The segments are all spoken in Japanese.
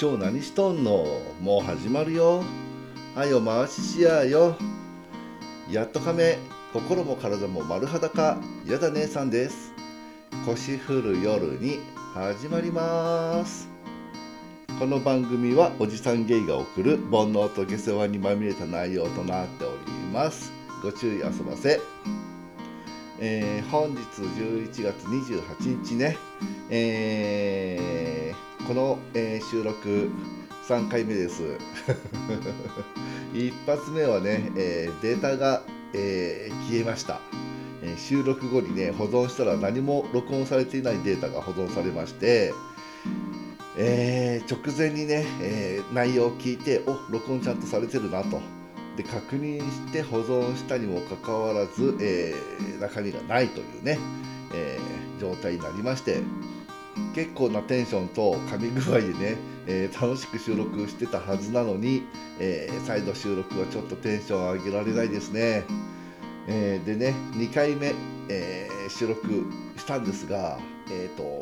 今日何しとんの？もう始まるよ。はいお回ししやよ。やっと亀心も体も丸裸。やだ姉さんです。腰振る夜に始まります。この番組はおじさんゲイが送る。煩悩と下世話にまみれた内容となっております。ご注意あそばせ。えー、本日11月28日ね、えー、この、えー、収録3回目です。一発目はね、えデータが、え消えました、え収録後にね保存したら何も録音されていないデータが保存されましてえ直前にね、え内容を聞いてお録音ちゃんとされてるなと。で確認して保存したにもかかわらず、えー、中身がないというね、えー、状態になりまして結構なテンションと噛み具合でね、えー、楽しく収録してたはずなのに、え再度収録はちょっとテンション上げられないですね、えでね2回目、え収録したんですがえっ、と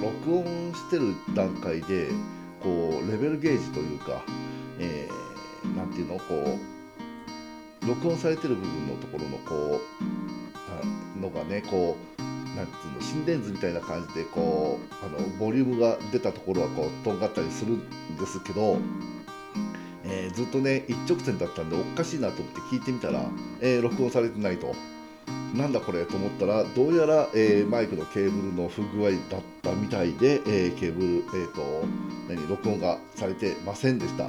録音してる段階でこうレベルゲージというか、えーていうのこう録音されてる部分のところのこうのがねこうなんていうの心電図みたいな感じでこうあのボリュームが出たところはこうとんがったりするんですけど、えー、ずっとね一直線だったんでおかしいなと思って聞いてみたら、えー、録音されてないと。なんだこれと思ったらどうやら、えー、マイクのケーブルの不具合だったみたいで、えケーブル、えーと何録音がされてませんでした。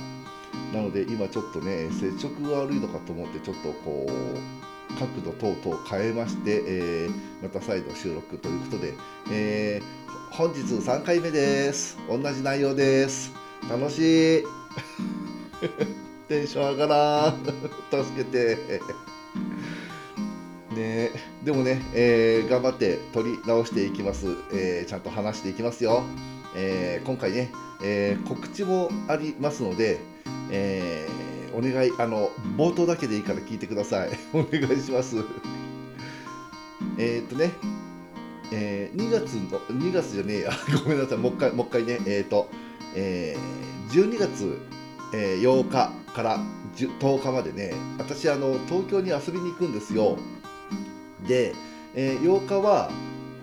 なので今ちょっとね接触が悪いのかと思ってちょっとこう角度等々変えまして、えー、また再度収録ということで、えー、本日3回目です。同じ内容です。楽しい。テンション上がらん。助けて。ねでもね、えー、頑張って取り直していきます、えちゃんと話していきますよ、え今回ね、え告知もありますので、えー、お願いあの冒頭だけでいいから聞いてください。お願いします。えっとね、えー、2月の2月じゃねえや。ごめんなさい。もう一回もう一回ね。えっ、ー、と、えー、12月、えー、8日から10日までね。私あの東京に遊びに行くんですよ。で、えー、8日は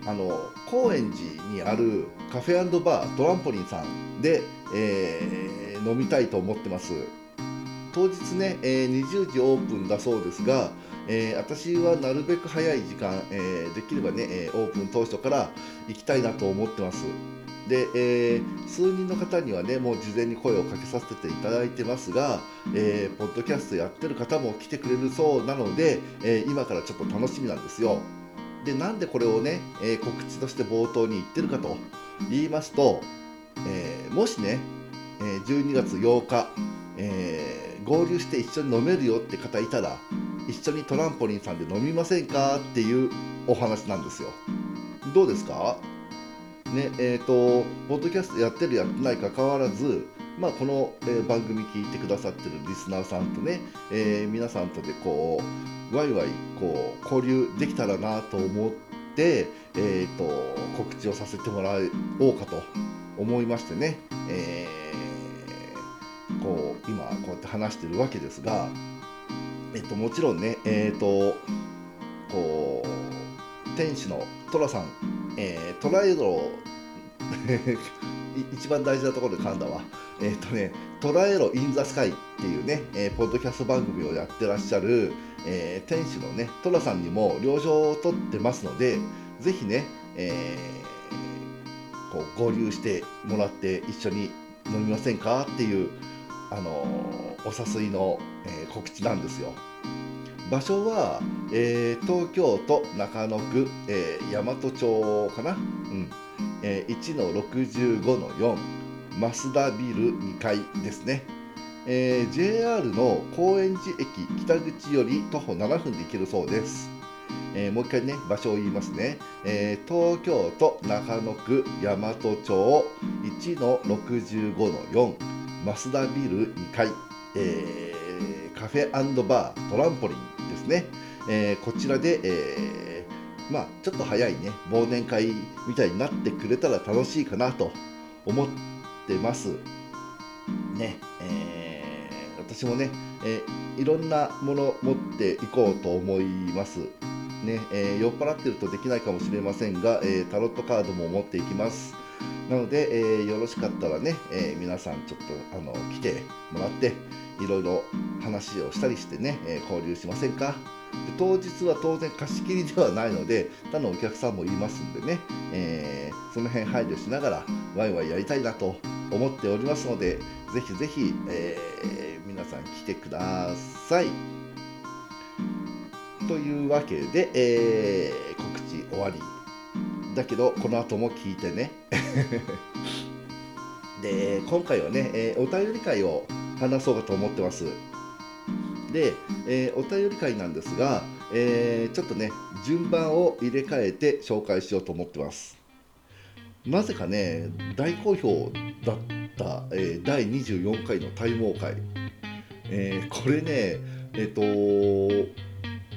あの高円寺にあるカフェバートランポリンさんで、えー飲みたいと思ってます当日ね、えー、20時オープンだそうですが、えー、私はなるべく早い時間、えー、できればね、えオープン当初から行きたいなと思ってます。で、えー、数人の方にはねもう事前に声をかけさせていただいてますが、えー、ポッドキャストやってる方も来てくれるそうなので、えー、今からちょっと楽しみなんですよ。でなんでこれをね、え告知として冒頭に言ってるかと言いますと、えもしねえ12月8日、え、合流して一緒に飲めるよって方いたら一緒にトランポリンさんで飲みませんか？っていうお話なんですよ。どうですか？ねえーと、ポッドキャストやってるやってないかかわらず、まあ、この、えー、番組聞いてくださってるリスナーさんとね、えー、皆さんとでこうワイワイこう交流できたらなと思って、えーと告知をさせてもらおうかと思いましてね、えーこう今こうやって話してるわけですが、えっと、もちろんね、えっとこう店主の寅さん、えー、トライド 一番大事なところで噛んだわ。えっ、とね、トラエロ・イン・ザ・スカイっていうね、えー、ポッドキャスト番組をやってらっしゃる、えー、店主のね、トラさんにも了承を取ってますので、ぜひね、えー、こう合流してもらって一緒に飲みませんかっていうあのお誘いの、えー、告知なんですよ。場所は、えー、東京都中野区、えー、大和町かな、うん。えー、1の65の4増田ビル2階ですね、えー、JR の高円寺駅北口より徒歩7分で行けるそうです、えー、もう一回ね場所を言いますね、えー、東京都中野区大和町1の65の4増田ビル2階、えー、カフェバートランポリンですね、えー、こちらで、えー、まあちょっと早いね忘年会みたいになってくれたら楽しいかなと思ってますね、えー、私もね、えー、いろんなもの持っていこうと思います。ねえ、酔っ払ってるとできないかもしれませんが、えタロットカードも持っていきます。なので、えよろしかったらね、え皆さんちょっとあの来てもらっていろいろ話をしたりしてね、え交流しませんか？で当日は当然貸し切りではないので他のお客さんもいますんでね、え、その辺配慮しながらワイワイやりたいなと思っておりますのでぜひぜひ、え、皆さん来てください。というわけで、え、告知終わり。だけどこの後も聞いてね。で今回はね、えー、お便り会を話そうかと思ってます。で、えー、お便り会なんですが、えー、ちょっとね順番を入れ替えて紹介しようと思ってますなぜかね大好評だった、えー、第24回の体毛会、えー、これねえっ、と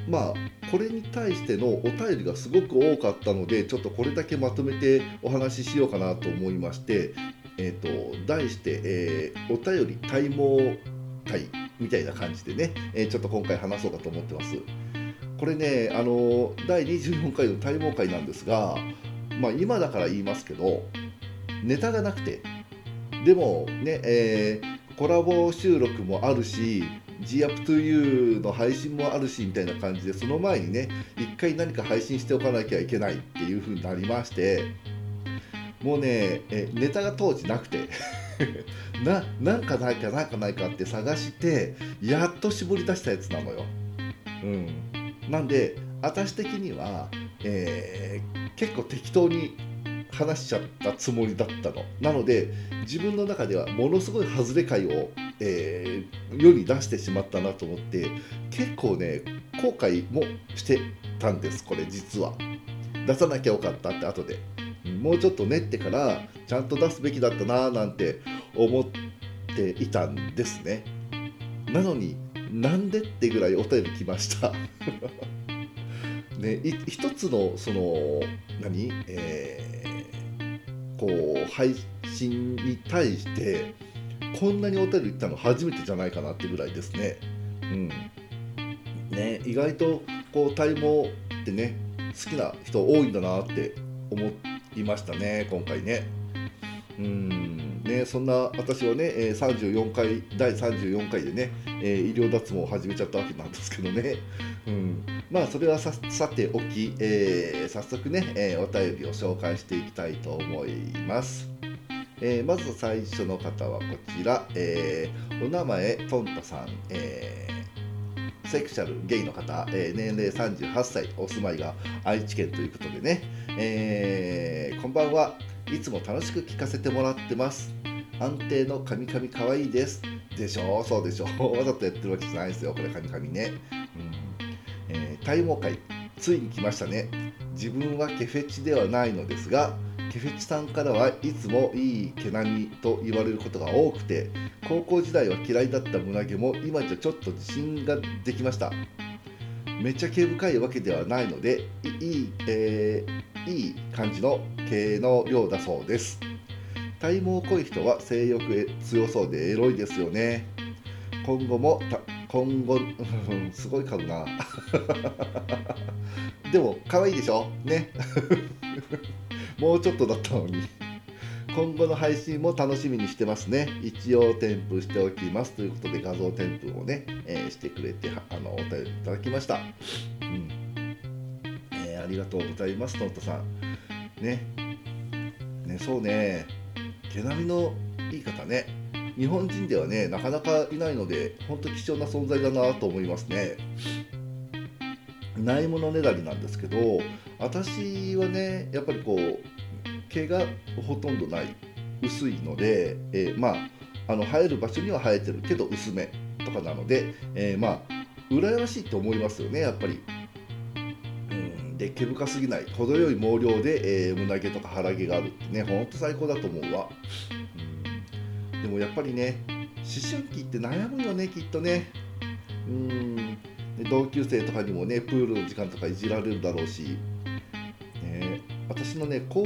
まあこれに対してのお便りがすごく多かったのでちょっとこれだけまとめてお話ししようかなと思いまして、えーと、題して、えー、お便り体毛会みたいな感じでね、えー、ちょっと今回話そうかと思ってます。これね、あの第24回の体毛会なんですが、まあ、今だから言いますけど、ネタがなくて、でもね、えー、コラボ収録もあるし、GUP2U の配信もあるしみたいな感じで、その前にね、一回何か配信しておかなきゃいけないっていう風になりまして、もうね、えネタが当時なくて ななんかないかなんかないかって探してやっと絞り出したやつなのよ。うん、なんで私的には、えー、結構適当に話しちゃったつもりだったの。なので自分の中ではものすごい外れ回を、えー、世に出してしまったなと思って結構ね後悔もしてたんですこれ実は。出さなきゃよかったって後で。もうちょっと練ってからちゃんと出すべきだったななんて思っていたんですねなのになんでってぐらいお便り来ましたね一つのその何？えー、こう配信に対してこんなにお便り来たの初めてじゃないかなってぐらいですね。うん。ね意外とこう体毛ってね好きな人多いんだなって思いましたね今回ね。うん。ね、そんな私はね、え34回第34回でね、え医療脱毛を始めちゃったわけなんですけどね、うん、まあそれはさておき、えー、早速ね、えー、お便りを紹介していきたいと思います。えー、まず最初の方はこちら、えお名前トンタさん、えセクシャルゲイの方、え年齢38歳。お住まいが愛知県ということでね、えー、こんばんはいつも楽しく聞かせてもらってます。安定のカミカミかわいいです。でしょ？そうでしょ？わざとやってるわけじゃないですよ。これカミカミね、うん。えー、体毛会ついに来ましたね。自分はケフェチではないのですがケフェチさんからはいつもいい毛並みと言われることが多くて高校時代は嫌いだった胸毛も今じゃちょっと自信ができました。めっちゃ毛深いわけではないのでいい、えー、いい感じの毛の量だそうです。体毛濃い人は性欲へ強そうでエロいですよね。今後も今後 すごい買うな。でも可愛いでしょ？ね。もうちょっとだったのに。今後の配信も楽しみにしてますね。一応添付しておきます。ということで画像添付をね、えー、してくれてあのお便りいただきました。うん、りがとうございます、トントさん。ね。ね、そうね。毛並みのいい方ね。日本人ではね、なかなかいないので、本当貴重な存在だなと思いますね。ないものねだりなんですけど、私はね、やっぱりこう、毛がほとんどない薄いので、えー、まああの生える場所には生えてるけど薄めとかなので、えー、まあ羨ましいと思いますよねやっぱり。で毛深すぎない程よい毛量で、えー、胸毛とか腹毛があるってねほんと最高だと思うわ。うんでもやっぱりね思春期って悩むよねきっとね。うん同級生とかにもねプールの時間とかいじられるだろうし、ね、私のね高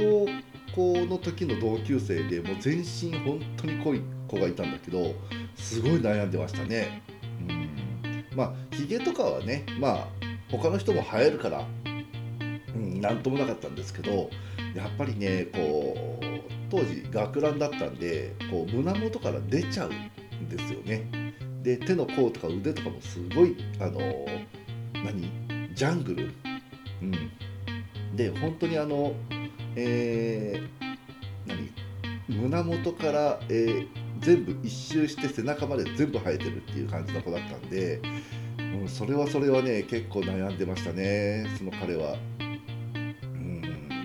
校の時の同級生でもう全身本当に濃い子がいたんだけどすごい悩んでましたね。うん、まあひげとかはねまあ他の人も生えるから何、ともなかったんですけどやっぱりねこう当時学ランだったんでこう胸元から出ちゃうんですよね。で手の甲とか腕とかもすごいあの何ジャングル、うん、で本当にあのえー、何胸元から、えー、全部一周して背中まで全部生えてるっていう感じの子だったんで、うん、それはそれはね結構悩んでましたねその彼は。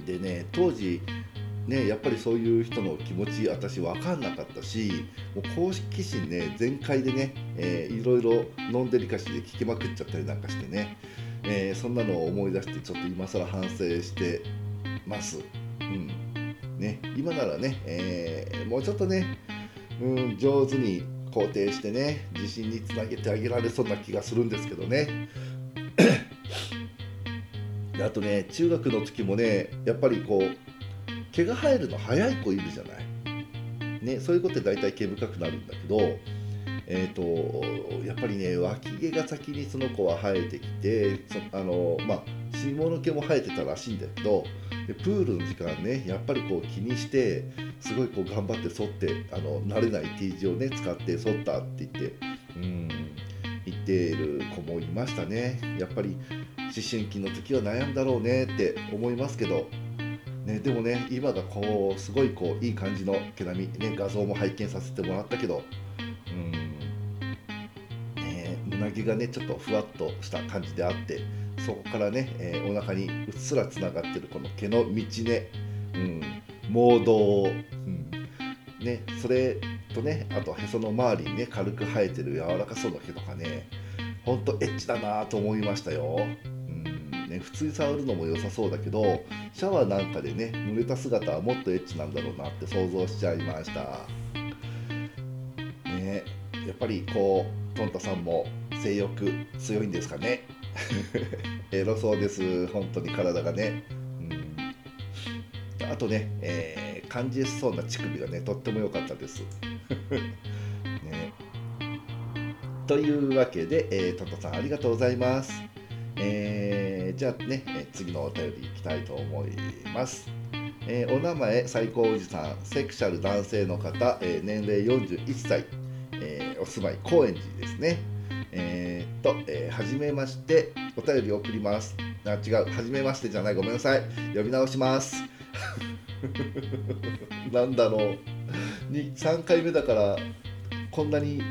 でね当時ね、やっぱりそういう人の気持ち私分かんなかったしもう公式心ね全開でね、えー、いろいろ飲んでりかしで聞きまくっちゃったりなんかしてね、えー、そんなのを思い出してちょっと今更反省してます。うんね、今ならね、えー、もうちょっとね、うん、上手に肯定してね自信につなげてあげられそうな気がするんですけどね。であとね中学の時もねやっぱりこう毛が生えるの早い子いるじゃない。ね、そういうことで大体毛深くなるんだけど、えーと、やっぱりね脇毛が先にその子は生えてきてそあの、まあ、下の毛も生えてたらしいんだけどでプールの時間ねやっぱりこう気にしてすごいこう頑張って剃ってあの慣れない T 字をね使って剃ったって言ってうん言っている子もいましたね。やっぱり思春期の時は悩んだろうねって思いますけど。ね、でもね今がこうすごいこういい感じの毛並み、ね、画像も拝見させてもらったけど。うん。ね胸毛がねちょっとふわっとした感じであってそこからね、えー、お腹にうっすらつながってるこの毛の道ね、うん、毛動、うん。ね、それとねあとへその周りにね軽く生えてる柔らかそうな毛とかねほんとエッチだなと思いましたよ。ね普通に触るのも良さそうだけどシャワーなんかでね濡れた姿はもっとエッチなんだろうなって想像しちゃいました。ねやっぱりこうトンタさんも性欲強いんですかね。エロそうです。本当に体がね。うん。あとね、えー、感じそうな乳首がねとっても良かったです。ねというわけで、えー、トンタさんありがとうございますえー、じゃあね、え次のお便りいきたいと思います。えー、お名前、最高おじさん、セクシャル男性の方、えー、年齢41歳、えー、お住まい、高円寺ですね。えー、っと、えー、はじめまして、お便り送ります。あ、違う、はじめましてじゃない、ごめんなさい。呼び直します。なんだろう。に3回目だから、こんなに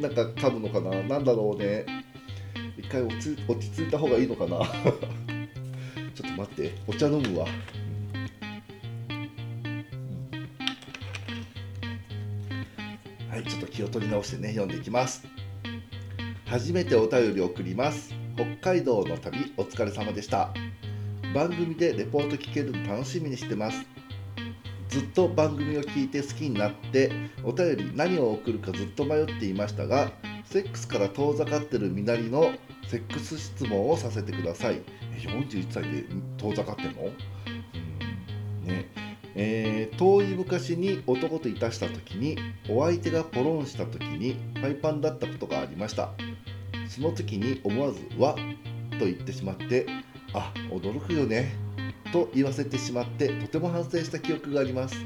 なんか噛むのかな？なんだろうね。一回落ち落ち着いた方がいいのかな？ちょっと待って。お茶飲むわ、はいちょっと気を取り直してね。読んでいきます。初めてお便りを送ります。北海道の旅お疲れ様でした。番組でレポート聞けるの楽しみにしてます。ずっと番組を聞いて好きになってお便り何を送るかずっと迷っていましたがセックスから遠ざかってる身なりのセックス質問をさせてください。41歳で遠ざかってんの、うんね。えー、遠い昔に男といたした時にお相手がポロンした時にパイパンだったことがありました。その時に思わず「わ」と言ってしまって「あ驚くよね」と言わせてしまってとても反省した記憶があります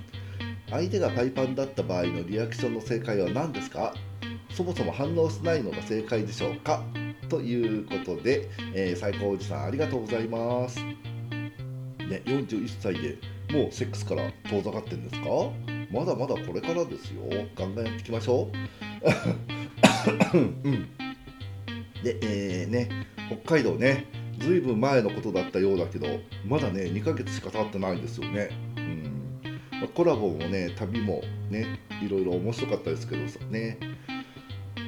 相手がパイパンだった場合のリアクションの正解は何ですか？そもそも反応しないのが正解でしょうか？ということで、えー、最高おじさんありがとうございます。ね、41歳でもうセックスから遠ざかってんですか？まだまだこれからですよ。ガンガンやっていきましょう。うん、で、えー、ね、北海道ね、ずいぶん前のことだったようだけど、まだね、2ヶ月しか経ってないんですよね。うん。まあ、コラボもね、旅もね、いろいろ面白かったですけどさね。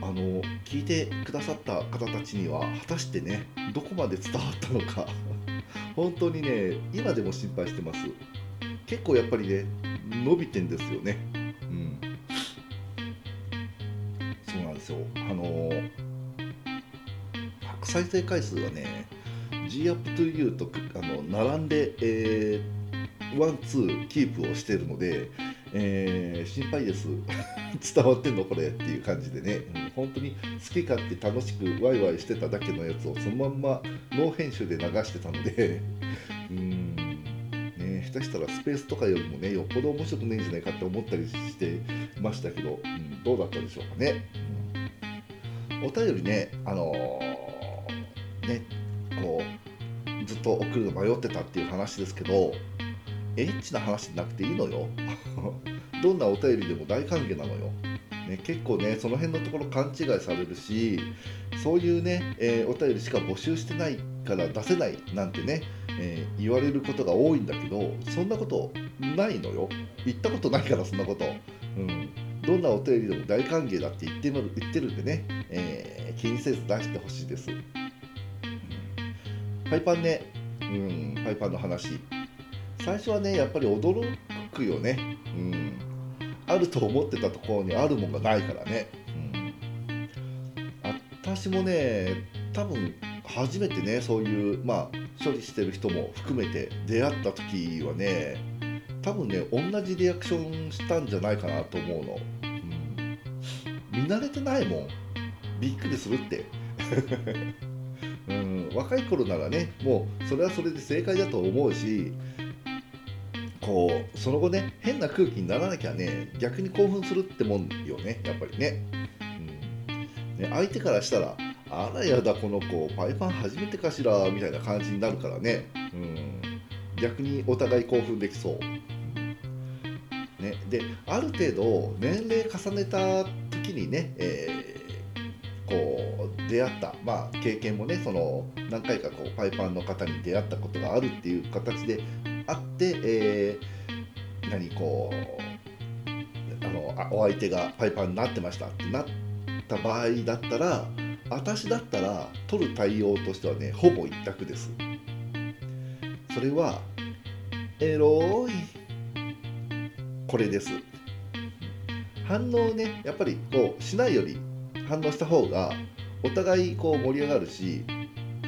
あの聞いてくださった方たちには果たしてねどこまで伝わったのか。本当にね今でも心配してます。結構やっぱりね伸びてんですよね。うん。そうなんですよ。あの再生回数はね G up to you とあの並んで、えー、ワンツーキープをしているので、えー、心配です。伝わってんのこれっていう感じでね、うん、本当に好き勝手楽しくワイワイしてただけのやつをそのまんまノー編集で流してたので。うん。ね下手したらスペースとかよりもねよっぽど面白くねえんじゃないかって思ったりしてましたけど、うん、どうだったでしょうかね、お便りねあのー、ねこうずっと送るの迷ってたっていう話ですけどエッチな話なくていいのよ。どんなお便りでも大歓迎なのよ、ね、結構ねその辺のところ勘違いされるしそういうね、えー、お便りしか募集してないから出せないなんてね、えー、言われることが多いんだけどそんなことないのよ。言ったことないからそんなこと、うん、どんなお便りでも大歓迎だって言ってる言ってるんでね、えー、気にせず出してほしいです、パイパンね、うん、パイパンの話。最初はねやっぱり驚くよね、うん、あると思ってたところにあるもんがないからね、うん、私もね多分初めてねそういうまあ処理してる人も含めて出会った時はね多分ね同じリアクションしたんじゃないかなと思うの、うん、見慣れてないもん。びっくりするって。うん、若い頃ならねもうそれはそれで正解だと思うしこうその後ね変な空気にならなきゃね逆に興奮するってもんよねやっぱりね,、うん、ね相手からしたらあらやだこの子パイパン初めてかしらみたいな感じになるからね、うん、逆にお互い興奮できそう、ね、である程度年齢重ねた時にね、えー、こう出会った、まあ、経験もねその何回かこうパイパンの方に出会ったことがあるっていう形であって、えー、何こうあのあお相手がパイパンになってましたってなった場合だったら私だったら取る対応としてはねほぼ一択です。それはエロいこれです。反応ねやっぱりこうしないより反応した方がお互いこう盛り上がるし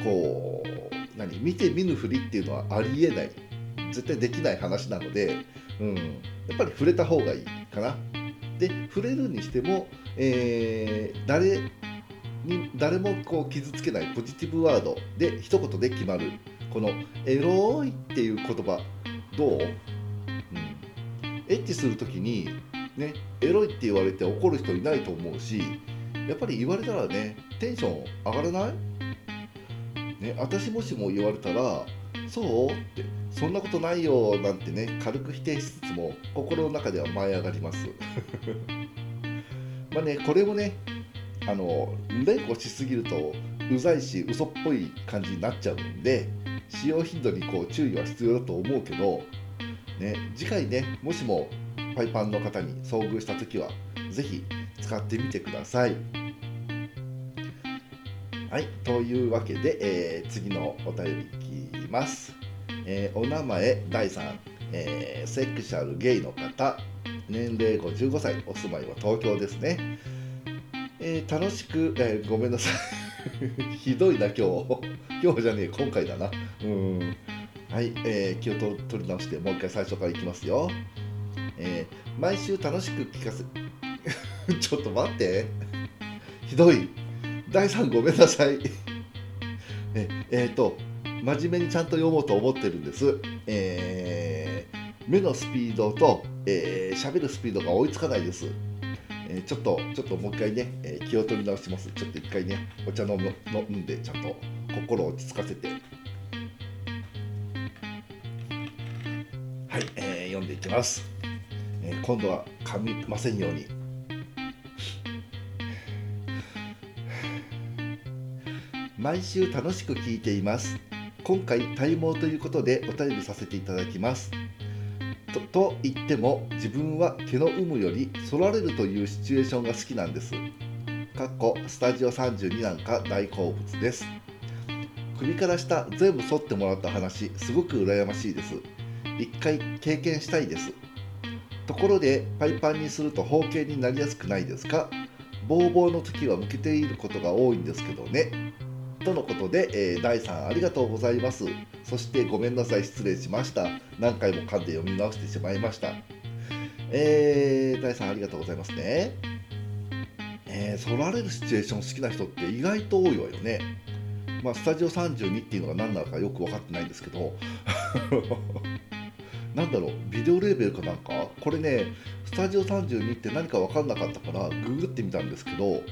こう何見て見ぬふりっていうのはありえない。絶対できない話なので、うん、やっぱり触れた方がいいかな。で触れるにしても、えー、誰に誰もこう傷つけないポジティブワードで一言で決まる。この「エロい」っていう言葉どう、うん、エッチする時にねエロいって言われて怒る人いないと思うしやっぱり言われたらねテンション上がらない？ね私もしも言われたらそう？ってそんなことないよなんてね軽く否定しつつも心の中では舞い上がります。まあねこれもねあの連呼しすぎるとうざいし嘘っぽい感じになっちゃうんで使用頻度にこう注意は必要だと思うけど、ね、次回ねもしもパイパンの方に遭遇した時は是非使ってみてください。はい、というわけで、えー、次のお便りいきます。えー、お名前第3、えー、セクシャルゲイの方。年齢55歳お住まいは東京ですね、えー、楽しく、えごめんなさい。ひどいな今日。今日じゃねえ今回だな。うん。はい、え気を取り直してもう一回最初からいきますよ、え毎週楽しく聞かせ ちょっと待って。ひどい。第3ごめんなさいえ えー、と真面目にちゃんと読もうと思ってるんです。えー、目のスピードと喋、えー、るスピードが追いつかないです。えー、ちょっと、ちょっともう一回ね、えー、気を取り直します。ちょっと一回ね、お茶飲む飲んで、ちゃんと心を落ち着かせて。はい、えー、読んでいきます。えー、今度は噛みませんように。毎週楽しく聞いています。今回体毛ということでお便りさせていただきます。とと言っても自分は毛の有無より剃られるというシチュエーションが好きなんです。かっこスタジオ32なんか大好物です。首から下全部剃ってもらった話すごく羨ましいです。一回経験したいです。ところでパイパンにすると包茎になりやすくないですか？ボーボーの時は向けていることが多いんですけどね。とのことで、えー、第3ありがとうございます。そしてごめんなさい。失礼しました。何回も噛んで読み直してしまいました。えー、第3ありがとうございますね。えー、られるシチュエーション好きな人って意外と多いわよね。まあ、スタジオ32っていうのが何なのかよく分かってないんですけど。なんだろう。ビデオレーベルかなんか？これねスタジオ32って何か分かんなかったからググってみたんですけど。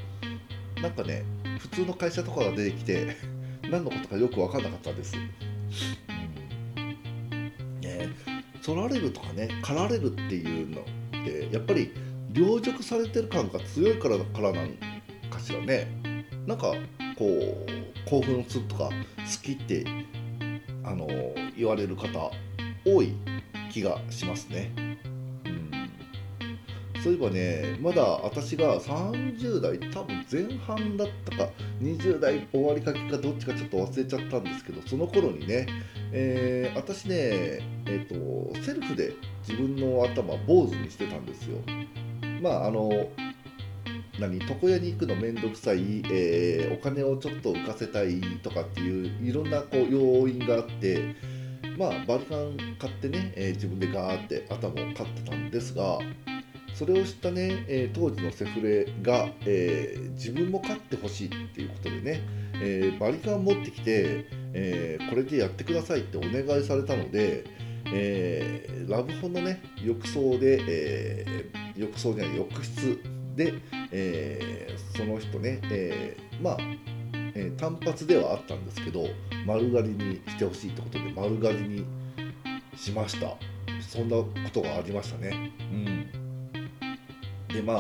なんかね普通の会社とかが出てきて 何のことかよく分かんなかったんです。うんね、取られるとかね狩られるっていうのってやっぱり凌辱されてる感が強いからからなんかしらねなんかこう興奮するとか好きってあの言われる方多い気がしますね。そういえばねまだ私が30代多分前半だったか20代終わりかけかどっちかちょっと忘れちゃったんですけどその頃にね、えー、私ねえっ、ー、とセルフで自分の頭坊主にしてたんですよ。まああの何床屋に行くの面倒くさい、えー、お金をちょっと浮かせたいとかっていういろんなこう要因があってまあバリカン買ってね、えー、自分でガーって頭を買ってたんですがそれを知ったね、えー、当時のセフレが、えー、自分も勝ってほしいっていうことでね、えー、バリカン持ってきて、えこれでやってくださいってお願いされたので、えラブホのね浴槽で、え浴槽じゃない浴室で、えその人ね、えまあ、え単発ではあったんですけど丸刈りにしてほしいってことで丸刈りにしました。そんなことがありましたね。うん。でまあ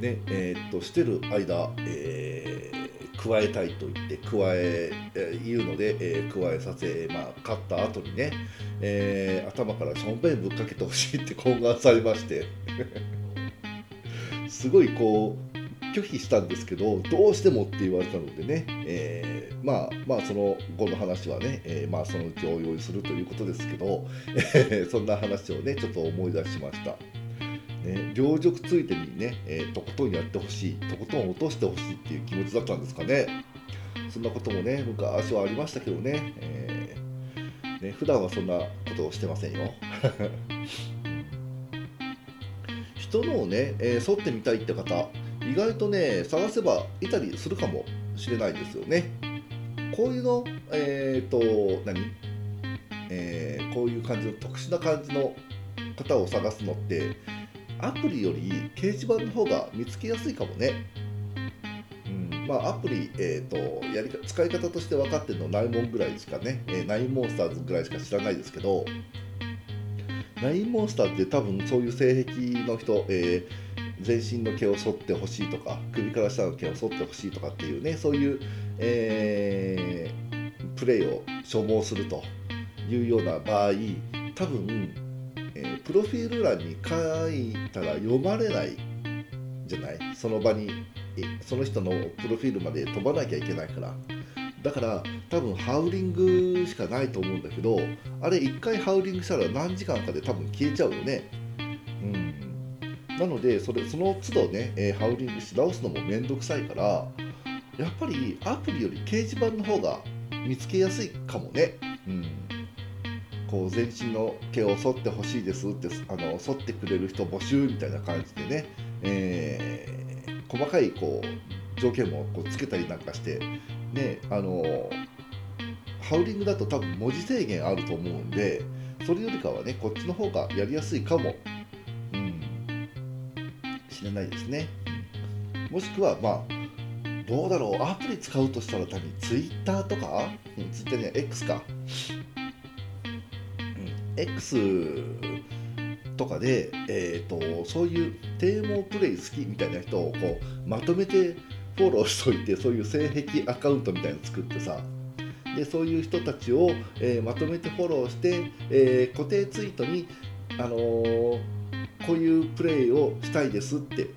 ねえー、っとしてる間、えー、加えたいと言って加ええー、言うので、えー、加えさせ、まあ、買った後にね、えー、頭からしょんべんぶっかけてほしいって 懇願されまして すごいこう拒否したんですけどどうしてもって言われたのでね、えー、まあまあその後の話はね、えー、まあそのうちお用意するということですけど、えー、そんな話をねちょっと思い出しました。ね、両辱ついてにね、えー、とことんやってほしいとことん落としてほしいっていう気持ちだったんですかね。そんなこともね昔はありましたけどね,、えー、ね普段はそんなことをしてませんよ。人のをね、えー、沿ってみたいって方意外とね探せばいたりするかもしれないですよね。こういうのえっ、ー、と何？えー、こういう感じの特殊な感じの方を探すのってアプリより掲示板の方が見つけやすいかもね。うん。まあ、アプリ、えーと、やり使い方として分かってるのナイモンぐらいしかね、えー、ナインモンスターズぐらいしか知らないですけど、ナインモンスターって多分そういう性癖の人、えー、全身の毛を剃ってほしいとか、首から下の毛を剃ってほしいとかっていうね、そういう、えー、プレイを所望するというような場合、多分、プロフィール欄に書いたら読まれないじゃない？その場にその人のプロフィールまで飛ばなきゃいけないから。だから多分ハウリングしかないと思うんだけどあれ1回ハウリングしたら何時間かで多分消えちゃうよね。うん。なのでそれその都度ね、え、ハウリングし直すのもめんどくさいからやっぱりアプリより掲示板の方が見つけやすいかもね。うん。こう全身の毛を剃ってほしいですってあの剃ってくれる人募集みたいな感じでね、えー、細かいこう条件もこうつけたりなんかしてねあのハウリングだと多分文字制限あると思うんでそれよりかはねこっちの方がやりやすいかも、うん、しれないですね。もしくはまあどうだろう。アプリ使うとしたら多分 Twitter とか？Twitter には X か。X とかで、えーと、そういう低毛プレイ好きみたいな人をこうまとめてフォローしといてそういう性癖アカウントみたいなの作ってさでそういう人たちを、えー、まとめてフォローして、えー、固定ツイートに、あのー、こういうプレイをしたいですって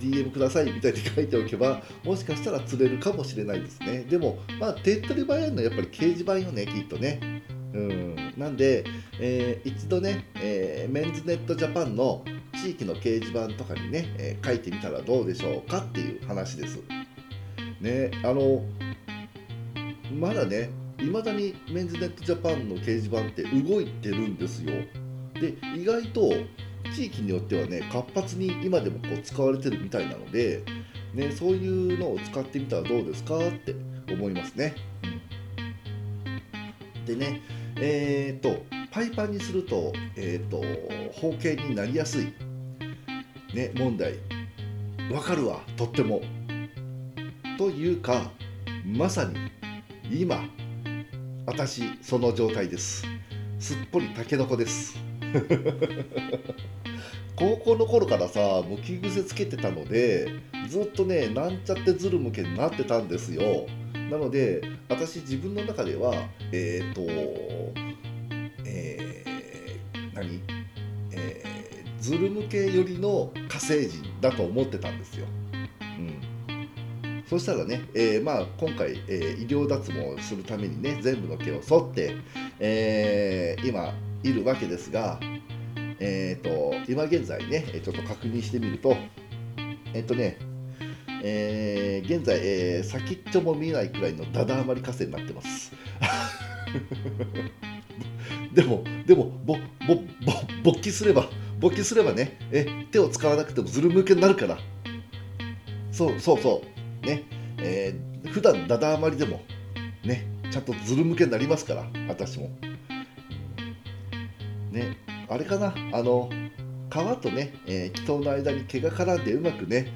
DM くださいみたいに書いておけばもしかしたら釣れるかもしれないですね。でもまあ手っ取り早いのはやっぱり掲示板よねきっとね。うん、なんで、えー、一度ね、えー、メンズネットジャパンの地域の掲示板とかにね、えー、書いてみたらどうでしょうかっていう話です。ね、あのまだねいまだにメンズネットジャパンの掲示板って動いてるんですよで意外と地域によってはね活発に今でもこう使われてるみたいなので、ね、そういうのを使ってみたらどうですかって思いますね。でねえっ、とパイパンにすると,、えーと、包茎になりやすい、ね、問題わかるわとっても。というかまさに今私その状態です。すっぽりタケノコです。高校の頃からさ向き癖つけてたのでずっとねなんちゃってズル向けになってたんですよなので私自分の中ではえっ、ー、とえー、何？えー、ズル向けよりの火星人だと思ってたんですよ、そしたらね、えー、まあ、今回、えー、医療脱毛するためにね全部の毛を剃って、えー、今いるわけですが、えーと、今現在ねちょっと確認してみるとえっ、とねえー、現在、えー、先っちょも見えないくらいのだだ余り火星になってます。でもでもぼぼぼ勃起すれば勃起すればねえ手を使わなくてもズル向けになるから。そうそうそう。ね。えー、普段だだ余りでもねちゃんとズル向けになりますから私も。ね、あれかな、あの、皮とね、えー、気筒の間に毛が絡んでうまくね、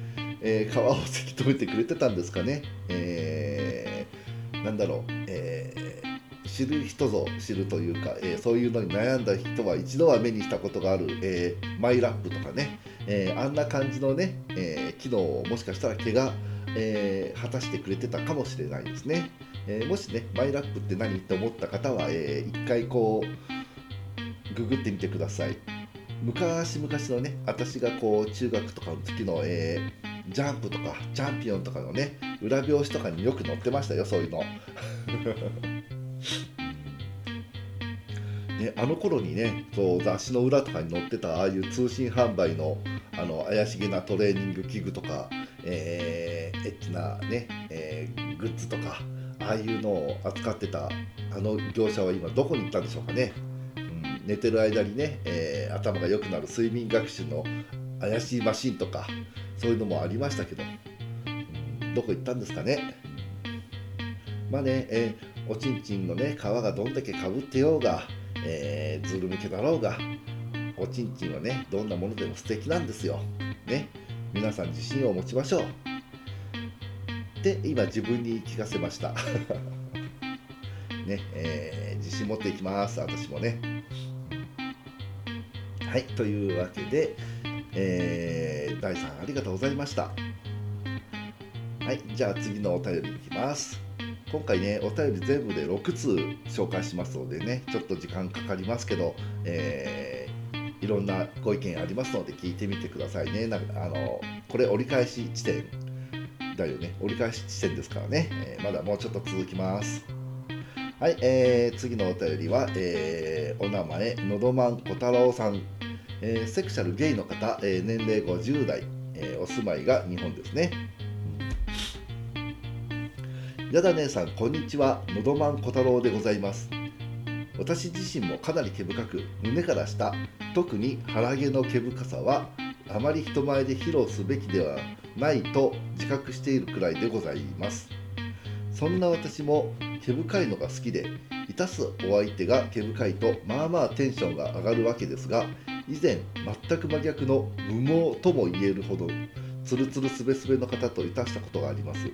えー、皮をせき止めてくれてたんですかね。えー、なんだろう、えー、知る人ぞ知るというか、えー、そういうのに悩んだ人は一度は目にしたことがある、え、マイラップとかね、え、あんな感じのね、え、機能をもしかしたら毛が、え、果たしてくれてたかもしれないですね。え、もしね、マイラップって何って思った方は、えー、一回こう、ググってみてください昔々のね私がこう中学とかの時の、えー、ジャンプとかチャンピオンとかのね裏表紙とかによく載ってましたよそういうの ね、あの頃にねそう雑誌の裏とかに載ってたああいう通信販売のあの怪しげなトレーニング器具とか、えー、エッチなね、えー、グッズとかああいうのを扱ってたあの業者は今どこに行ったんでしょうかね。寝てる間にね、えー、頭が良くなる睡眠学習の怪しいマシンとかそういうのもありましたけど、どこ行ったんですかねまあね、えー、おちんちんのね皮がどんだけかぶってようが、えー、ずるむけだろうがおちんちんはねどんなものでも素敵なんですよ。ね皆さん自信を持ちましょう。で今自分に聞かせました。ねえー、自信持っていきます私もね。はい、というわけで、えー、第3ありがとうございました。はい、じゃあ次のお便りいきます。今回ね、お便り全部で6通紹介しますのでね、ちょっと時間かかりますけど、えー、いろんなご意見ありますので聞いてみてくださいね。なんかあのこれ折り返し地点だよね。折り返し地点ですからね、えー、まだもうちょっと続きます。はい、えー、次のお便りは、えー、お名前、のどまんこたろうさんえー、セクシャルゲイの方、えー、年齢50代、えー、お住まいが日本ですね。やだ姉さん、こんにちは。のどまんこ太郎でございます。私自身もかなり毛深く、胸から下、特に腹毛の毛深さは、あまり人前で披露すべきではないと自覚しているくらいでございます。そんな私も毛深いのが好きで、いたすお相手が毛深いとまあまあテンションが上がるわけですが、以前全く真逆の無毛とも言えるほどツルツルスベスベの方といたしたことがあります。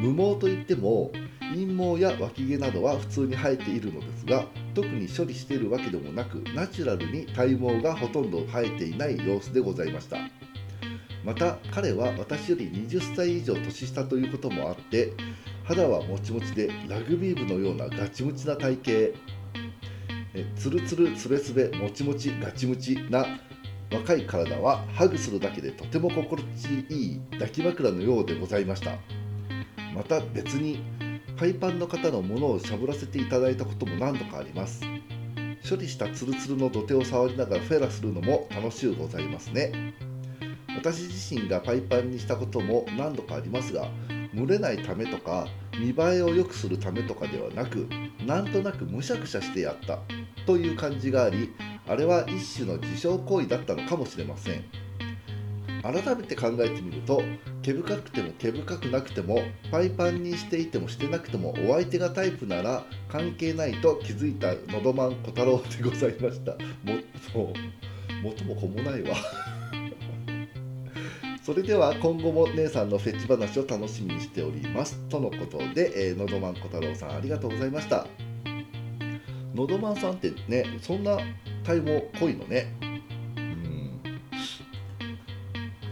無毛といっても陰毛や脇毛などは普通に生えているのですが特に処理しているわけでもなくナチュラルに体毛がほとんど生えていない様子でございました。また彼は私より20歳以上年下ということもあって肌はもちもちでラグビー部のようなガチムチな体型。えつるつるつべつべもちもちガチムチな若い体はハグするだけでとても心地いい抱き枕のようでございました。また別に海パンの方のものをしゃぶらせていただいたことも何度かあります。処理したツルツルの土手を触りながらフェラするのも楽しゅうございますね。私自身がパイパンにしたことも何度かありますが蒸れないためとか見栄えを良くするためとかではなくなんとなくむしゃくしゃしてやったという感じがありあれは一種の自傷行為だったのかもしれません。改めて考えてみると毛深くても毛深くなくてもパイパンにしていてもしてなくてもお相手がタイプなら関係ないと気づいたのどまん小太郎でございました。もも元も子もないわ。それでは今後も姉さんのフェチ話を楽しみにしておりますとのことで、えー、のどまん小太郎さんありがとうございました。のどまんさんってねそんな体も濃いのね。うん。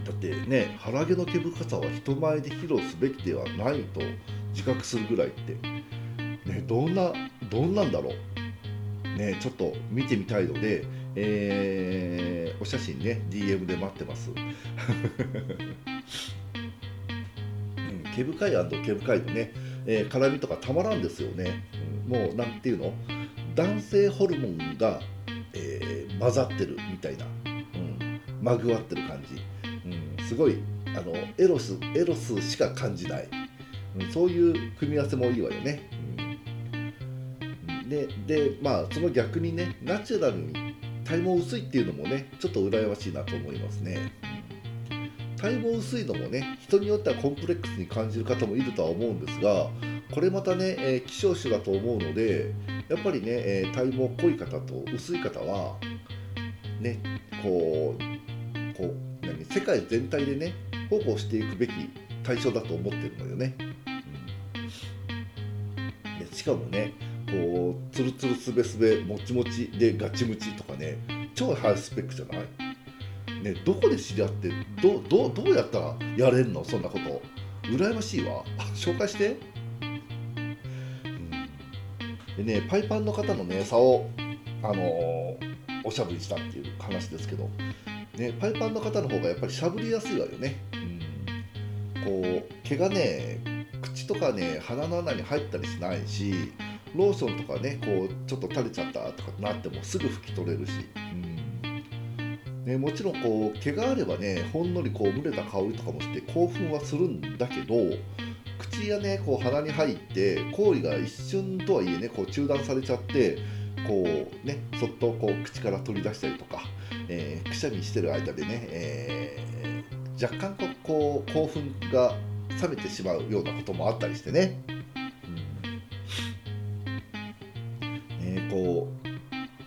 だってね腹毛の毛深さは人前で披露すべきではないと自覚するぐらいって、ね、どんなどんなんだろう、ね、ちょっと見てみたいので、えー、お写真ね DM で待ってます、うん、毛深い毛深いのね、えー、絡みとかたまらんですよね、うん、もうなんていうの？男性ホルモンが、えー、混ざってるみたいな、うん、まぐわってる感じ。うんすごいあのエロスエロスしか感じない、うん、そういう組み合わせもいいわよね。うん、でまあその逆にねナチュラルに体毛薄いっていうのもねちょっと羨ましいなと思いますね。体毛薄いのもね人によってはコンプレックスに感じる方もいるとは思うんですがこれまたね、えー、希少種だと思うのでやっぱりね、えー、体毛濃い方と薄い方はねこうこう何世界全体でね保護していくべき対象だと思ってるのよね。うん、しかもねこうツルツルすべすべもちもちでガチムチとかね超ハイスペックじゃない？ね、どこで知り合ってどどどうやったらやれんの？そんなこと。羨ましいわ。紹介して、うん、でねパイパンの方のね差をあのー、おしゃぶりしたっていう話ですけど。ね、パイパンの方の方がやっぱりしゃぶりやすいわよね、うん、こう毛がね口とかね鼻の穴に入ったりしないしローションとかねこうちょっと垂れちゃったとかなってもすぐ拭き取れるし、うん。ね、もちろんこう毛があればねほんのりこう蒸れた香りとかもして興奮はするんだけど口やねこう鼻に入って行為が一瞬とはいえねこう中断されちゃってこうねそっとこう口から取り出したりとかえー、くしゃみしてる間でね、えー、若干こう興奮が冷めてしまうようなこともあったりしてね、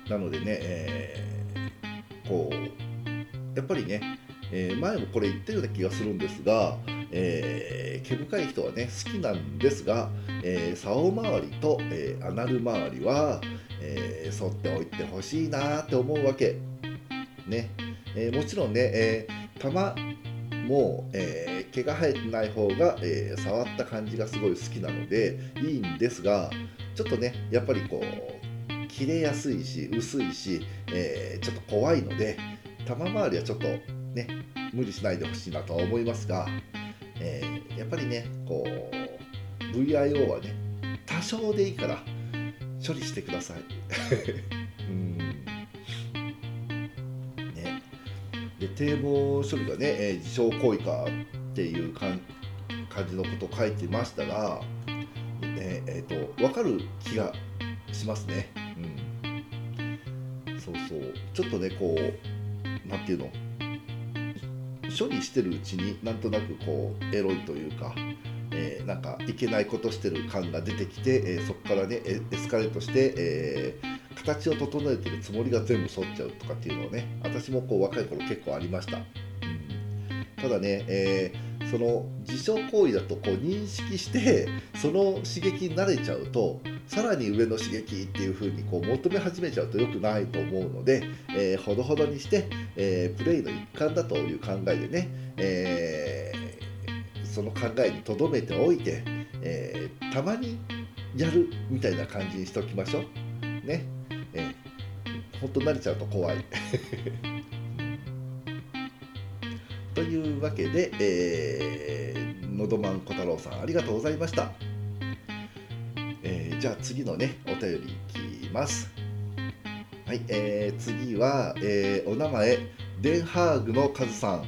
なのでね、えー、こうやっぱりね、えー、前もこれ言ったような気がするんですが、えー、毛深い人はね好きなんですが、えー、竿周りと、えー、アナル周りは、えー、沿っておいてほしいなって思うわけ。ね、えー、もちろんね、えー、玉も、えー、毛が生えてない方が、えー、触った感じがすごい好きなのでいいんですがちょっとねやっぱりこう切れやすいし薄いし、えー、ちょっと怖いので玉周りはちょっとね無理しないでほしいなとは思いますが、えー、やっぱりねこう VIO はね多少でいいから処理してください。うんで堤防処理がね、えー、自傷行為かっていう感じのことを書いてましたが、えー、えー、と分かる気がしますね。そうちょっとねこうなんていうの？処理してるうちになんとなくこうエロいというか、えー、なんかいけないことしてる感が出てきて、えー、そこからねエスカレートして、えー形を整えてるつもりが全部反っちゃうとかっていうのをね私もこう若い頃結構ありました、うん、ただね、え、その自傷行為だとこう認識してその刺激に慣れちゃうとさらに上の刺激っていう風にこう求め始めちゃうと良くないと思うので、えー、ほどほどにして、えー、プレイの一環だという考えでね、えー、その考えにとどめておいて、えたまにやるみたいな感じにしておきましょう。ね。えー、本当慣れちゃうと怖い というわけで、えー、のどまんこ太郎さんありがとうございました、えー、じゃあ次のねお便りいきますはい、えー、次は、えー、お名前デンハーグのカズさん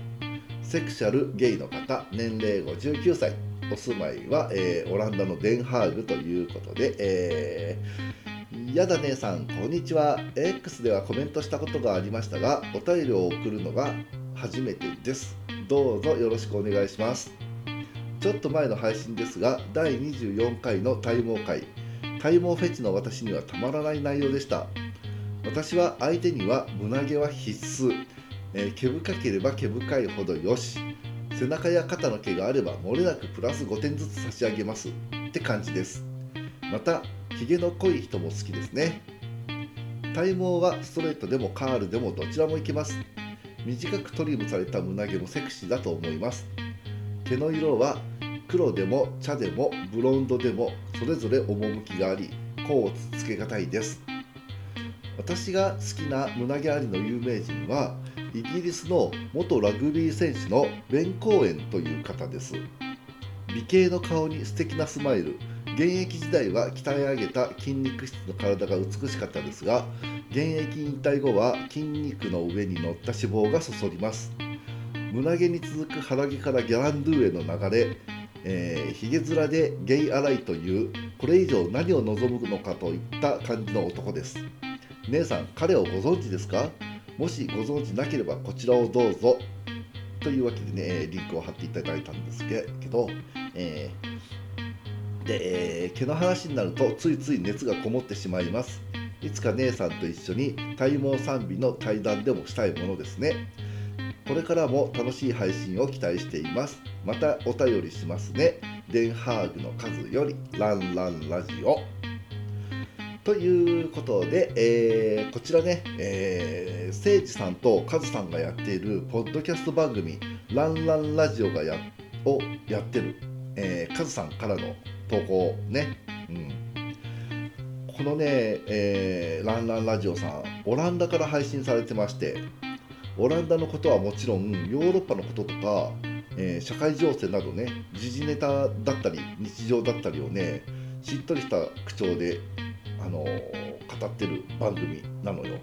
セクシャルゲイの方年齢59歳お住まいは、えー、オランダのデンハーグということで、えー、やだ姉さん、こんにちは。X ではコメントしたことがありましたが、お便りを送るのが初めてです。どうぞよろしくお願いします。ちょっと前の配信ですが、第24回の体毛会、体毛フェチの私にはたまらない内容でした。私は相手には胸毛は必須、えー、毛深ければ毛深いほどよし、背中や肩の毛があれば漏れなくプラス5点ずつ差し上げます。って感じです。またひげの濃い人も好きですね。体毛はストレートでもカールでもどちらもいけます。短くトリムされた胸毛もセクシーだと思います。毛の色は黒でも茶でもブロンドでもそれぞれ趣があり甲をつけがたいです。私が好きな胸毛ありの有名人はイギリスの元ラグビー選手のベン・コーエンという方です。美形の顔に素敵なスマイル。現役時代は鍛え上げた筋肉質の体が美しかったですが現役引退後は筋肉の上に乗った脂肪がそそります。胸毛に続く腹毛からギャランドゥへの流れえー、面でゲイアライというこれ以上何を望むのかといった感じの男です。姉さん彼をご存知ですか？もしご存知なければこちらをどうぞ。というわけでねリンクを貼っていただいたんですけど、えー、で、毛の話になるとついつい熱がこもってしまいます。いつか姉さんと一緒に体毛賛美の対談でもしたいものですね。これからも楽しい配信を期待しています。またお便りしますね。デンハーグの数よりランランラジオ。ということで、えー、こちらね、えー、聖司さんとカズさんがやっているポッドキャスト番組「ランランラジオがや」をやってる、えー、カズさんからの投稿ね、うん、このね、えー、ランランラジオさんオランダから配信されてましてオランダのことはもちろんヨーロッパのこととか、えー、社会情勢などね時事ネタだったり日常だったりをねしっとりした口調であの語ってる番組なのよ。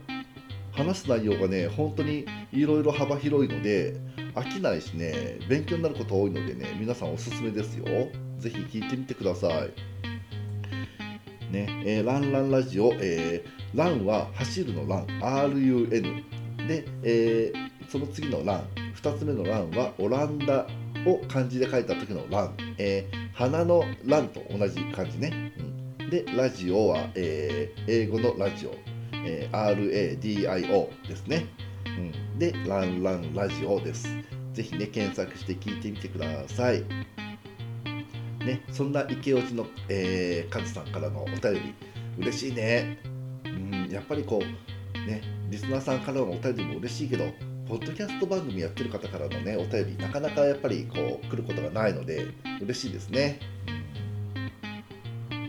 話す内容がね本当にいろいろ幅広いので飽きないしね勉強になること多いのでね皆さんおすすめですよ。是非聞いてみてください。ねえー、ランランラジオ、えー、ランは走るのラン。RUN で、えー、その次のラン2つ目のランはオランダを漢字で書いた時のラン、えー、花のランと同じ漢字ね、うんで、ラジオは、えー、英語のラジオ、えー、RADIO ですね。うん、で、ランランラジオです。ぜひね、検索して聞いてみてください。ね、そんな池落ちの、えー、カズさんからのお便り、嬉しいね。うん、やっぱりこう、ね、リスナーさんからのお便りも嬉しいけど、ポッドキャスト番組やってる方からのね、お便り、なかなかやっぱりこう来ることがないので、嬉しいですね。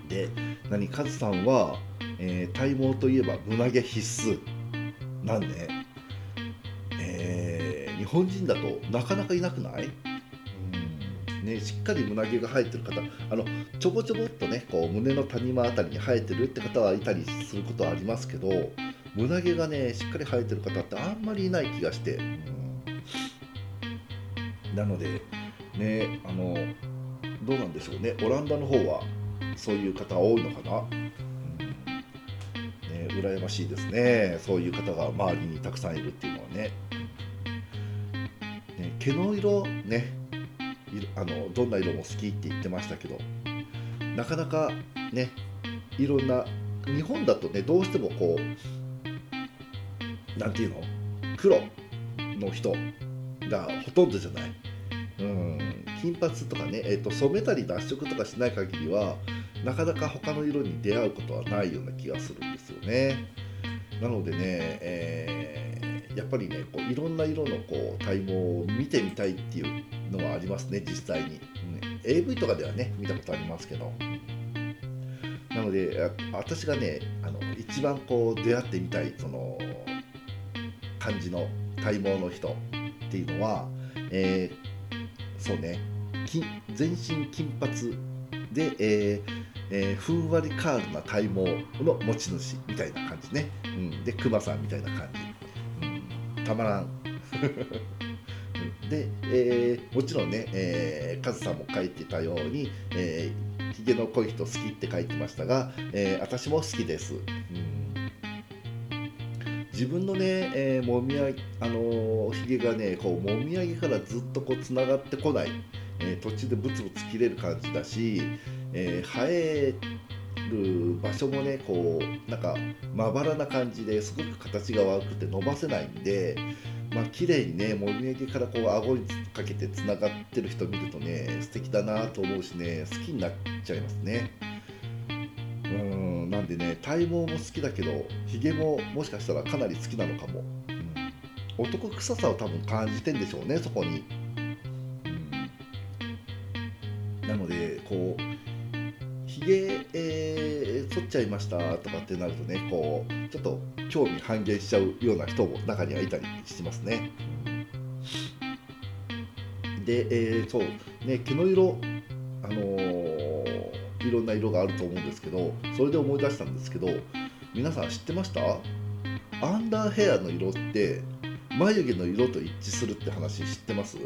で、何カズさんは、えー、体毛といえば胸毛必須なんで、えー、日本人だとなかなかいなくない？ね、しっかり胸毛が生えてる方あのちょぼちょぼっとねこう胸の谷間あたりに生えてるって方はいたりすることはありますけど胸毛がねしっかり生えてる方ってあんまりいない気がして、うん、なのでねあのどうなんでしょうね。オランダの方はそういう方多いのかな、うん。ね、羨ましいですね。そういう方が周りにたくさんいるっていうのはね。ね毛の色ねあのどんな色も好きって言ってましたけどなかなかねいろんな日本だとねどうしてもこうなんていうの？黒の人がほとんどじゃない。うん、金髪とかね、えーと染めたり脱色とかしない限りはなかなか他の色に出会うことはないような気がするんですよね。なのでね、えー、やっぱりねこういろんな色のこう体毛を見てみたいっていうのはありますね実際に、ね、AV とかではね見たことありますけど。なので私がねあの一番こう出会ってみたいその感じの体毛の人っていうのは、えー、そうね。全身金髪で、えーえー、ふんわりカールな体毛の持ち主みたいな感じね、うん、でクマさんみたいな感じ、うん、たまらん。で、えー、もちろんね、えー、カズさんも書いてたように、えー、ヒゲの濃い人好きって書いてましたが、えー、私も好きです。うん。自分のね、えー、もみあげ、あのー、ひげがね、こう、もみあげからずっとこう、つながってこない、えー、途中でブツブツ切れる感じだし、えー、生える場所もね、こう、なんか、まばらな感じですごく形が悪くて伸ばせないんで、まあ綺麗にね、もみあげからこう、顎にかけてつながってる人見るとね、素敵だなと思うしね、好きになっちゃいますね。でね体毛も好きだけどひげももしかしたらかなり好きなのかも、うん、男臭さを多分感じてんでしょうねそこに、うん、なのでこうひげ、えー、剃っちゃいましたとかってなるとねこうちょっと興味半減しちゃうような人も中にはいたりしますね、で、えー、そう。ね毛の色あのーいろんな色があると思うんですけどそれで思い出したんですけど皆さん知ってました？アンダーヘアの色って眉毛の色と一致するって話知ってます？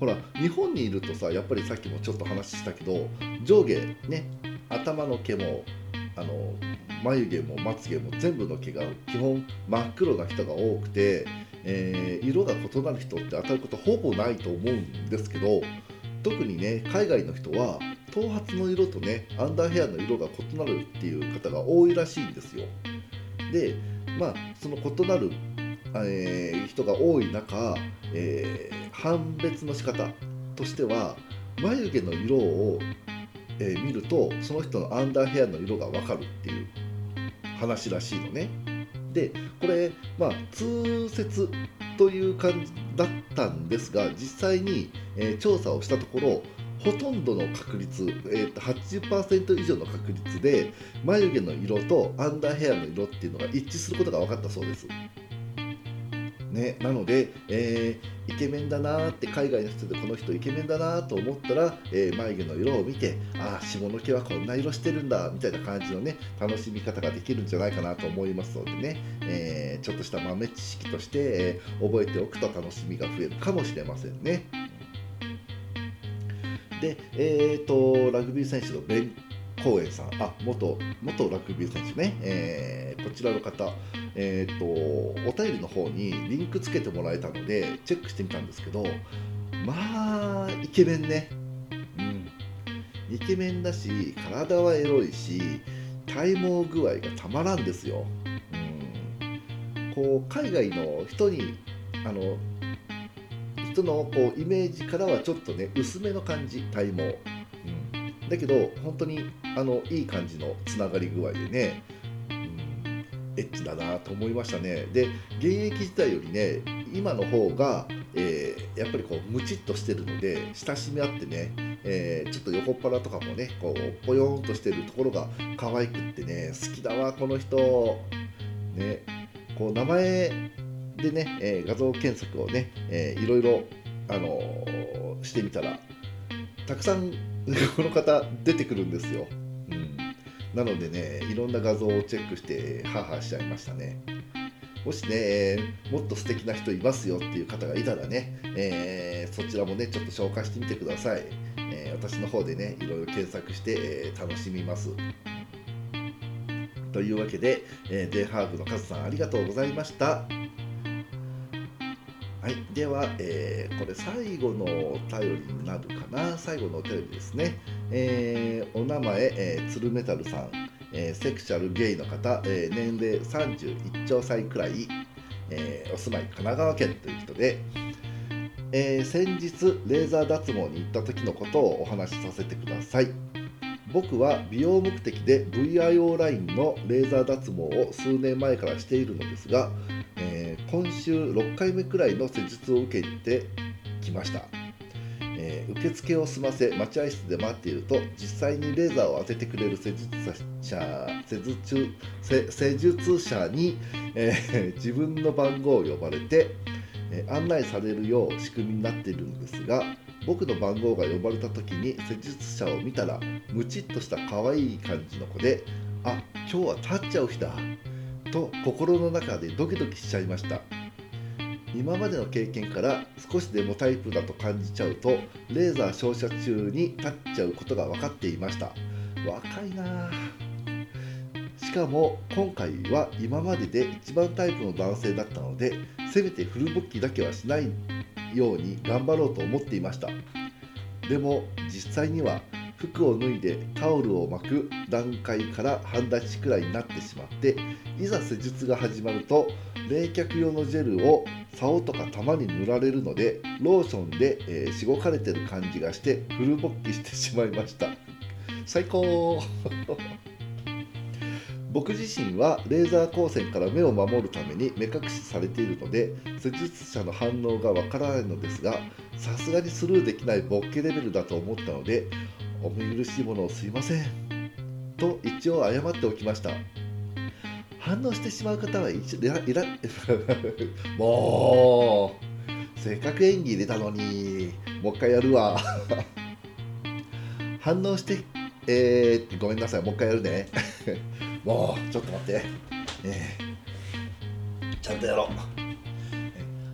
ほら日本にいるとさやっぱりさっきもちょっと話したけど上下ね頭の毛もあの眉毛もまつげも全部の毛が基本真っ黒な人が多くて、えー、色が異なる人って当たることほぼないと思うんですけど特にね海外の人は頭髪の色とねアンダーヘアの色が異なるっていう方が多いらしいんですよ。でまあその異なる、えー、人が多い中、えー、判別の仕方としては眉毛の色を、えー、見るとその人のアンダーヘアの色が分かるっていう話らしいのね。でこれまあ通説という感じだったんですが実際に、えー、調査をしたところほとんどの確率、えー、と80%以上の確率で眉毛の色とアンダーヘアの色っていうのが一致することが分かったそうです。ね、なので、えー、イケメンだなって海外の人でこの人イケメンだなと思ったら、えー、眉毛の色を見てああ下の毛はこんな色してるんだみたいな感じのね楽しみ方ができるんじゃないかなと思いますのでね、えー、ちょっとした豆知識として、え覚えておくと楽しみが増えるかもしれませんね。で、えーと、ラグビー選手のベン・コーエンさん、あ元元ラグビー選手ね、えー、こちらの方、えーと、お便りの方にリンクつけてもらえたので、チェックしてみたんですけど、まあ、イケメンね。うん。イケメンだし、体はエロいし、体毛具合がたまらんですよ。うん。こう、海外の人に、あの、人のこうイメージからはちょっとね薄めの感じ体毛、うん、だけど本当にあのいい感じのつながり具合でね、うん、エッチだなと思いましたね。で現役時代よりね今の方が、えー、やっぱりこうムチっとしてるので親しみ合ってね、えー、ちょっと横っ腹とかもねこうぽよんとしてるところが可愛くってね好きだわこの人。ねこう名前でね、えー、画像検索をね、えー、いろいろ、あのー、してみたらたくさん この方出てくるんですよ、うん、なのでねいろんな画像をチェックしてハーハーしちゃいましたね。もしね、えー、もっと素敵な人いますよっていう方がいたらね、えー、そちらもねちょっと紹介してみてください、えー、私の方でねいろいろ検索して、え楽しみます。というわけで、えー、デンハーグのカズさんありがとうございました。はい、では、えー、これ最後のお便りになるかな？最後のお便りですね、えー、お名前、えー、鶴メタルさん、えセクシャルゲイの方、え年齢31兆歳くらい、えお住まい神奈川県という人で、え先日レーザー脱毛に行った時のことをお話しさせてください。僕は美容目的で VIO ラインのレーザー脱毛を数年前からしているのですが今週6回目くらいの施術を受けてきました、えー、受付を済ませ待合室で待っていると実際にレーザーを当ててくれる施術者施術施術者に、えー、自分の番号を呼ばれて、え、案内されるよう仕組みになっているんですが僕の番号が呼ばれた時に施術者を見たらムチっとした可愛い感じの子であ今日は立っちゃう日だと心の中でドキドキしちゃいました。今までの経験から少しでもタイプだと感じちゃうとレーザー照射中に立っちゃうことが分かっていました。若いなしかも今回は今までで一番タイプの男性だったのでせめてフル勃起だけはしないように頑張ろうと思っていました。でも実際には服を脱いでタオルを巻く段階から半立ちくらいになってしまっていざ施術が始まると冷却用のジェルを竿とか玉に塗られるのでローションで、えー、しごかれてる感じがしてフル勃起してしまいました。最高。僕自身はレーザー光線から目を守るために目隠しされているので施術者の反応がわからないのですがさすがにスルーできないボッケレベルだと思ったのでお見苦しいものをすいませんと一応謝っておきました。反応してしまう方はいらいら もうせっかく演技入れたのにもう一回やるわ。反応してえー、ごめんなさいもう一回やるね。もうちょっと待って、えー、ちゃんとやろ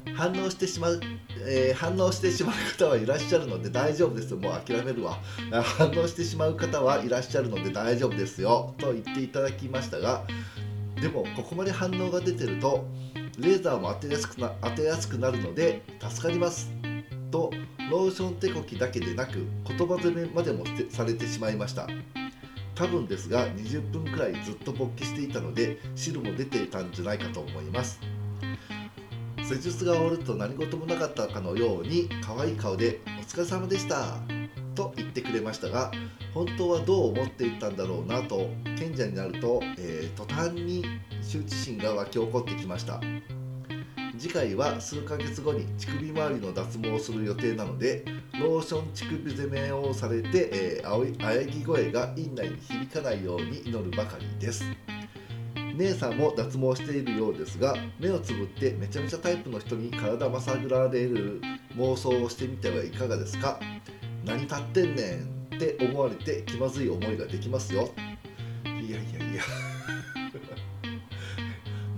う。反応してしまうえー、反応してしまう方はいらっしゃるので大丈夫です。もう諦めるわ。反応してしまう方はいらっしゃるので大丈夫ですよ。と言っていただきましたがでもここまで反応が出てるとレーザーも当てやすくな当てやすくなるので助かります。とローション手こきだけでなく言葉攻めまでもされてしまいました。多分ですが20分くらいずっと勃起していたので汁も出ていたんじゃないかと思います。施術が終わると何事もなかったかのように可愛い顔で「お疲れ様でした」と言ってくれましたが本当はどう思っていたんだろうなと賢者になると、えー、途端に羞恥心が湧き起こってきました。次回は数ヶ月後に乳首周りの脱毛をする予定なのでローション乳首攻めをされて、えー、あやぎ声が院内に響かないように祈るばかりです。姉さんも脱毛しているようですが目をつぶってめちゃめちゃタイプの人に体まさぐられる妄想をしてみてはいかがですか？何立ってんねんって思われて気まずい思いができますよ。いやいやいや。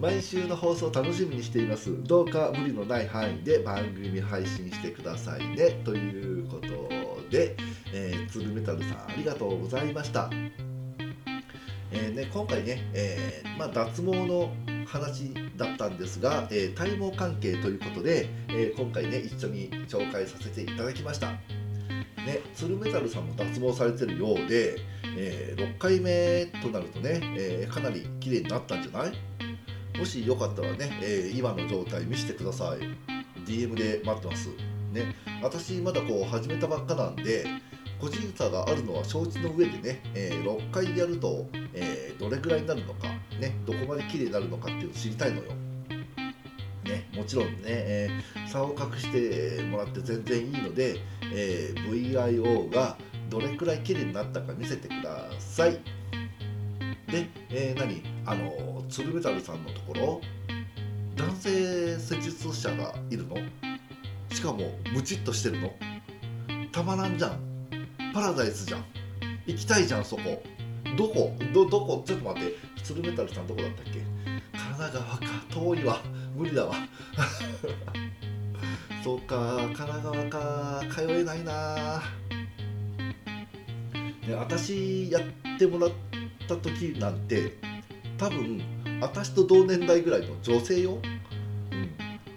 毎週の放送楽しみにしています。どうか無理のない範囲で番組配信してくださいね。ということで、えー、ツルメタルさんありがとうございました。えーね、今回ね、えーまあ、脱毛の話だったんですが、えー、体毛関係ということで、えー、今回ね一緒に紹介させていただきました。ね、ツルメタルさんも脱毛されてるようで、えー、6回目となるとね、えー、かなり綺麗になったんじゃない？もしよかったらね、えー、今の状態見せてください。DM で待ってます。ね私まだこう始めたばっかなんで個人差があるのは承知の上でね、えー、6回やると、えー、どれぐらいになるのか、ね、どこまで綺麗になるのかっていうのを知りたいのよ。ね、もちろんね、えー、差を隠してもらって全然いいので、えー、VIO がどれくらい綺麗になったか見せてください。で、えー、何？あの鶴メタルさんのところ男性施術者がいるの？しかもムチっとしてるの？たまらんじゃんパラダイスじゃん。行きたいじゃんそこ。どこ？どどこ？ちょっと待って。鶴メタルさんどこだったっけ？神奈川か。遠いわ。無理だわ。そうか。神奈川か。通えないな。ね私やってもらった時なんて多分私と同年代ぐらいの女性よ、うん、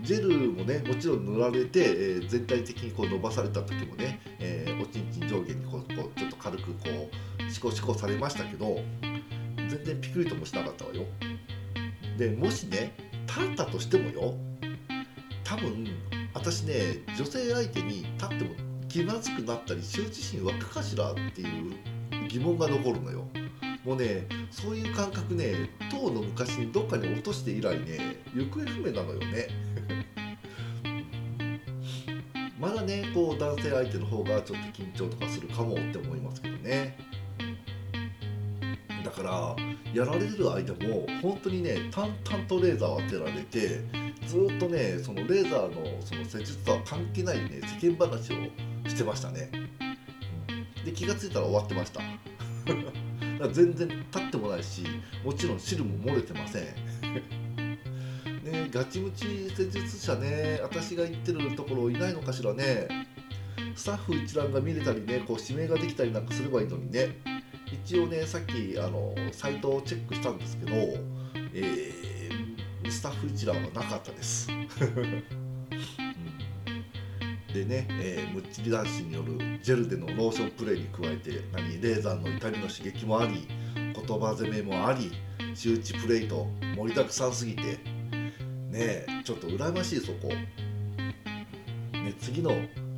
ジェルもねもちろん塗られて、えー、全体的にこう伸ばされた時もね、え、おちんちん上下にこうこうちょっと軽くこうシコシコされましたけど全然ピクリともしなかったわよ。でもしね立ったとしてもよ多分私ね女性相手に立っても気まずくなったり羞恥心湧くかしらっていう疑問が残るのよ。もうねそういう感覚ね当の昔にどっかに落として以来ね行方不明なのよね。まだねこう男性相手の方がちょっと緊張とかするかもって思いますけどね。だからやられてる間も本当にね淡々とレーザーを当てられてずっとねそのレーザーのその施術とは関係ないね世間話をしてましたね。で気が付いたら終わってました。全然立ってもないしもちろん汁も漏れてません。ねガチムチ施術者ね。私が行ってるところいないのかしらね。スタッフ一覧が見れたりねこう指名ができたりなんかすればいいのにね。一応ねさっきあのサイトをチェックしたんですけど、えー、スタッフ一覧はなかったです。でね、えー、むっちり男子によるジェルでのローションプレイに加えて何レーザーの痛みの刺激もあり言葉攻めもあり周知プレイと盛りだくさんすぎてねちょっと羨ましいそこ、ね、次の、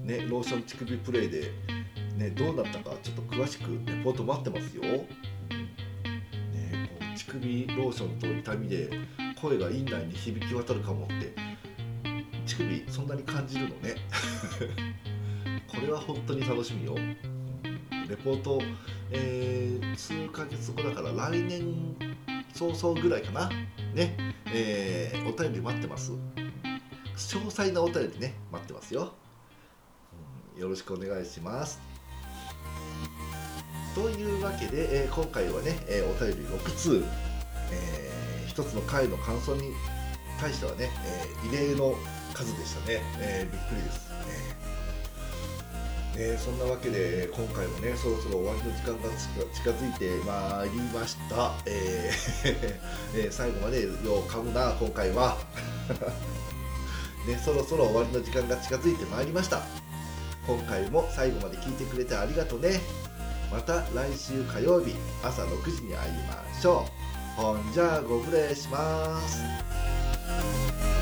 ね、ローション乳首プレイで、ね、どうなったかちょっと詳しくレポート待ってますよ、ね、こう乳首ローションと痛みで声が院内に響き渡るかもって乳首そんなに感じるのね。これは本当に楽しみよ。レポート、えー、数ヶ月後だから来年早々ぐらいかな。ね、えー、お便り待ってます。詳細なお便りね待ってますよ、うん、よろしくお願いします。というわけで、えー、今回はね、えー、お便り6通、えー、1つの回の感想に対してはね、えー、異例の数でしたね、えー、びっくりです。ね。ねそんなわけで今回もねそろそろ終わりの時間が近づいてまいりました、えー え、最後までよう噛むな今回は。ねそろそろ終わりの時間が近づいてまいりました。今回も最後まで聞いてくれてありがとうね。また来週火曜日朝6時に会いましょう。ほんじゃあご無礼します。